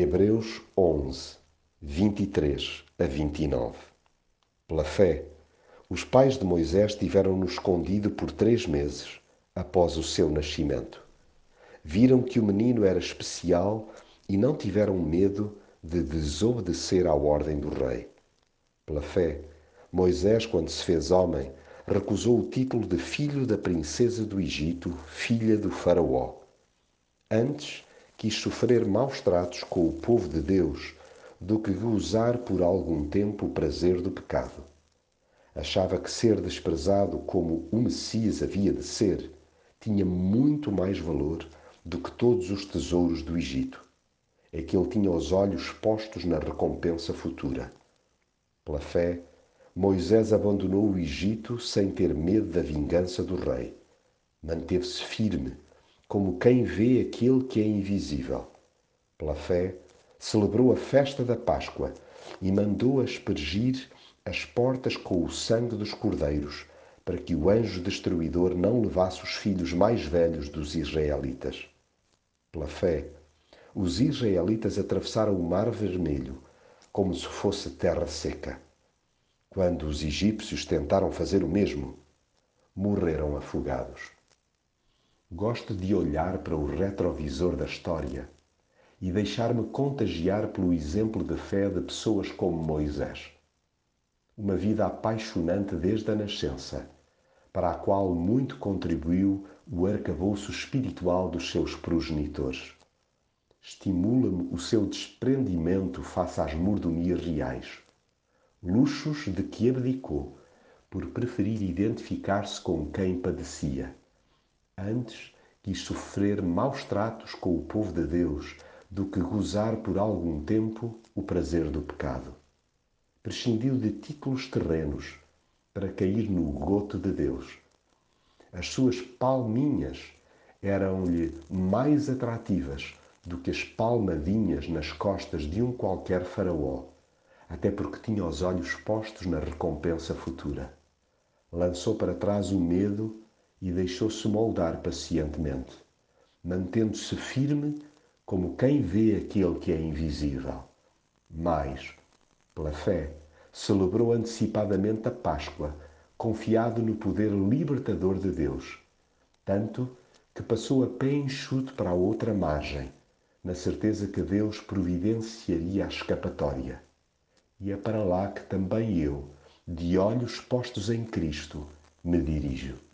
Hebreus 11, 23 a 29 Pela fé, os pais de Moisés tiveram-no escondido por três meses após o seu nascimento. Viram que o menino era especial e não tiveram medo de desobedecer à ordem do rei. Pela fé, Moisés, quando se fez homem, recusou o título de filho da princesa do Egito, filha do Faraó. Antes, quis sofrer maus tratos com o povo de Deus do que gozar por algum tempo o prazer do pecado. Achava que ser desprezado como o Messias havia de ser tinha muito mais valor do que todos os tesouros do Egito. É que ele tinha os olhos postos na recompensa futura. Pela fé, Moisés abandonou o Egito sem ter medo da vingança do rei. Manteve-se firme, como quem vê aquele que é invisível. Pela fé, celebrou a festa da Páscoa e mandou aspergir as portas com o sangue dos cordeiros, para que o anjo destruidor não levasse os filhos mais velhos dos israelitas. Pela fé, os israelitas atravessaram o Mar Vermelho como se fosse terra seca. Quando os egípcios tentaram fazer o mesmo, morreram afogados. Gosto de olhar para o retrovisor da história e deixar-me contagiar pelo exemplo de fé de pessoas como Moisés. Uma vida apaixonante desde a nascença, para a qual muito contribuiu o arcabouço espiritual dos seus progenitores. Estimula-me o seu desprendimento face às mordomias reais, luxos de que abdicou por preferir identificar-se com quem padecia. Antes quis sofrer maus tratos com o povo de Deus do que gozar por algum tempo o prazer do pecado. Prescindiu de títulos terrenos para cair no goto de Deus. As suas palminhas eram-lhe mais atrativas do que as palmadinhas nas costas de um qualquer faraó, até porque tinha os olhos postos na recompensa futura. Lançou para trás o medo e deixou-se moldar pacientemente, mantendo-se firme como quem vê aquele que é invisível. Mas, pela fé, celebrou antecipadamente a Páscoa, confiado no poder libertador de Deus, tanto que passou a pé enxuto para a outra margem, na certeza que Deus providenciaria a escapatória. E é para lá que também eu, de olhos postos em Cristo, me dirijo.